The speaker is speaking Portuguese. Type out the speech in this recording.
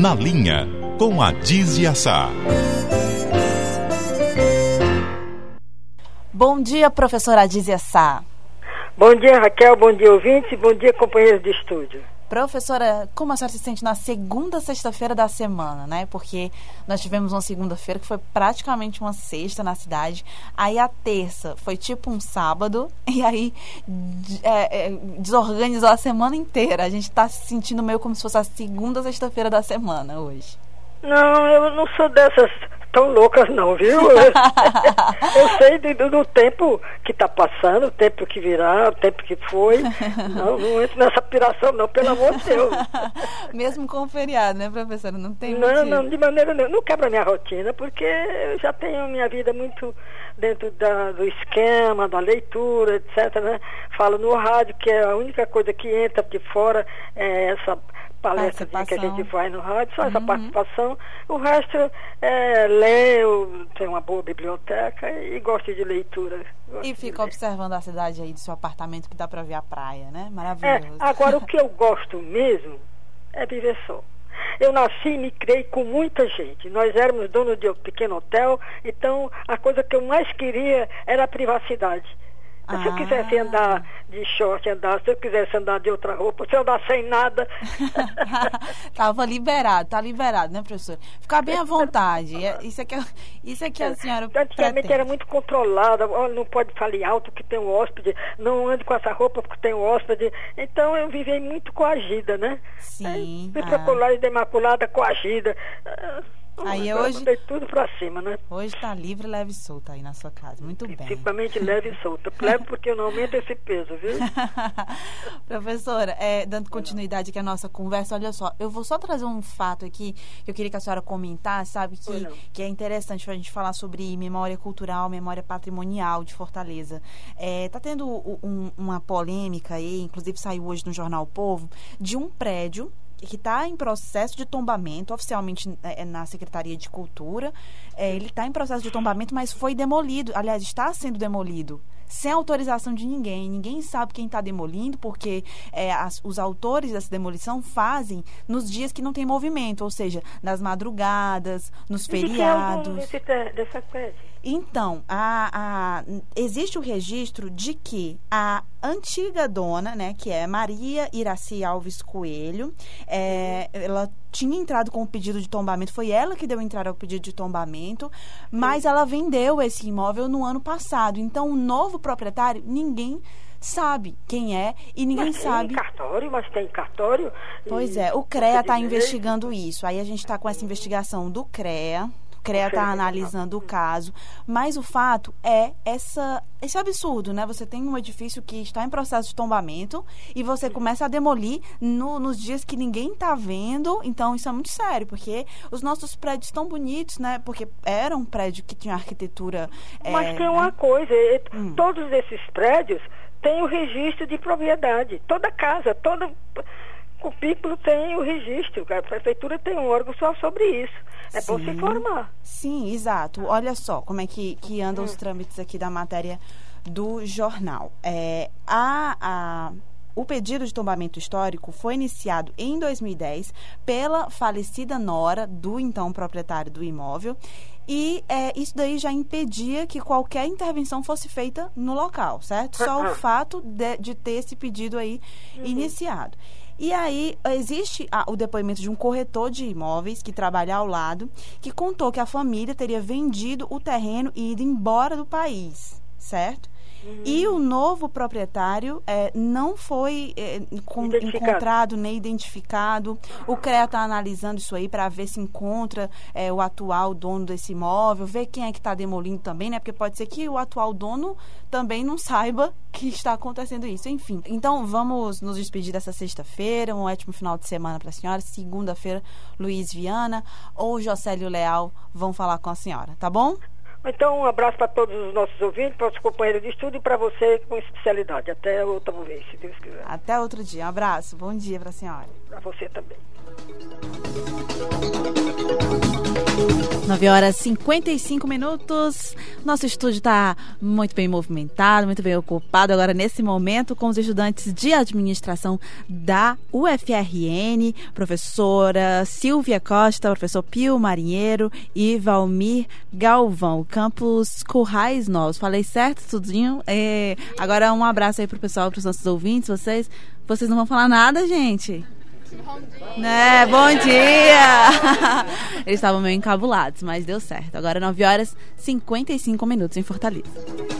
Na Linha, com a Dizia Sá. Bom dia, professora Dizia Sá. Bom dia, Raquel. Bom dia, ouvintes. Bom dia, companheiros de estúdio. Professora, como a senhora se sente na segunda sexta-feira da semana, né? Porque nós tivemos uma segunda-feira que foi praticamente uma sexta na cidade. Aí a terça foi tipo um sábado. E aí é, é, desorganizou a semana inteira. A gente está se sentindo meio como se fosse a segunda sexta-feira da semana hoje. Não, eu não sou dessas tão loucas não, viu? eu sei do, do, tempo que está passando, o tempo que virá, o tempo que foi. Não, não entro nessa piração não, pelo amor de Deus. Mesmo com o feriado, né, professora? Não tem Não, motivo. não, de maneira nenhuma. Não quebra minha rotina, porque eu já tenho minha vida muito dentro da, do esquema, da leitura, etc. Né? Falo no rádio, que é a única coisa que entra de fora é essa palestra que a gente faz no rádio, só uhum. essa participação. O resto é leio, tem uma boa biblioteca e gosto de leitura. Gosto e fica observando a cidade aí do seu apartamento que dá para ver a praia, né? Maravilhoso. É, agora, o que eu gosto mesmo é viver só. Eu nasci e me criei com muita gente. Nós éramos donos de um pequeno hotel, então a coisa que eu mais queria era a privacidade. Se eu quisesse ah. andar de short, andar, se eu quisesse andar de outra roupa, se eu andar sem nada. Tava liberado, tá liberado, né, professor? Ficar bem à vontade. É, isso é que, isso é que a senhora. Antigamente pretende. era muito controlada. Não pode falar alto que tem um hóspede, não ande com essa roupa porque tem um hóspede. Então eu vivi muito coagida, né? Sim. Fui ah. procurar de imaculada, coagida. Aí hoje. tudo pra cima, né? Hoje tá livre, leve e solta aí na sua casa. Muito bem. Principalmente leve e solta. Leve porque eu não aumento esse peso, viu? Professora, é, dando continuidade aqui à nossa conversa, olha só, eu vou só trazer um fato aqui que eu queria que a senhora comentasse, sabe? Que, que é interessante pra gente falar sobre memória cultural, memória patrimonial de Fortaleza. É, tá tendo um, uma polêmica aí, inclusive saiu hoje no Jornal Povo, de um prédio que está em processo de tombamento, oficialmente é, é, na Secretaria de Cultura. É, ele está em processo de tombamento, mas foi demolido. Aliás, está sendo demolido sem autorização de ninguém. Ninguém sabe quem está demolindo, porque é, as, os autores dessa demolição fazem nos dias que não tem movimento, ou seja, nas madrugadas, nos e feriados. Desse, dessa Então, a, a, existe o registro de que a antiga dona, né, que é Maria Iraci Alves Coelho, é, ela tinha entrado com o pedido de tombamento, foi ela que deu entrada ao pedido de tombamento, mas ela vendeu esse imóvel no ano passado. Então, o novo proprietário, ninguém sabe quem é e ninguém mas sabe. Tem cartório, mas tem cartório. Pois é, o CREA está investigando isso. Aí a gente está com essa investigação do CREA. O CREA está analisando o caso, mas o fato é essa, esse absurdo, né? Você tem um edifício que está em processo de tombamento e você começa a demolir no, nos dias que ninguém está vendo. Então, isso é muito sério, porque os nossos prédios estão bonitos, né? Porque era um prédio que tinha arquitetura. Mas é, tem uma né? coisa, hum. todos esses prédios têm o registro de propriedade. Toda casa, todo cupículo tem o registro. A prefeitura tem um órgão só sobre isso. É bom se informar. Sim, exato. Olha só como é que, que andam os trâmites aqui da matéria do jornal. É, a, a, o pedido de tombamento histórico foi iniciado em 2010 pela falecida nora do então proprietário do imóvel e é, isso daí já impedia que qualquer intervenção fosse feita no local, certo? Só o fato de, de ter esse pedido aí uhum. iniciado. E aí existe o depoimento de um corretor de imóveis que trabalha ao lado, que contou que a família teria vendido o terreno e ido embora do país, certo? E o novo proprietário é, não foi é, encontrado nem identificado. O CREA está analisando isso aí para ver se encontra é, o atual dono desse imóvel, ver quem é que está demolindo também, né? Porque pode ser que o atual dono também não saiba que está acontecendo isso. Enfim, então vamos nos despedir dessa sexta-feira. Um ótimo final de semana para a senhora. Segunda-feira, Luiz Viana ou Jocélio Leal vão falar com a senhora, tá bom? Então, um abraço para todos os nossos ouvintes, para os companheiros de estudo e para você com especialidade. Até outra vez, se Deus quiser. Até outro dia. Um abraço. Bom dia para a senhora. Para você também. 9 horas e 55 minutos. Nosso estúdio está muito bem movimentado, muito bem ocupado agora nesse momento com os estudantes de administração da UFRN, professora Silvia Costa, professor Pio Marinheiro e Valmir Galvão, campus Currais Novos. Falei certo, tudinho? É, agora um abraço aí pro pessoal, para os nossos ouvintes. Vocês, vocês não vão falar nada, gente? Né? Bom dia! Eles estavam meio encabulados, mas deu certo. Agora 9 horas e 55 minutos em Fortaleza.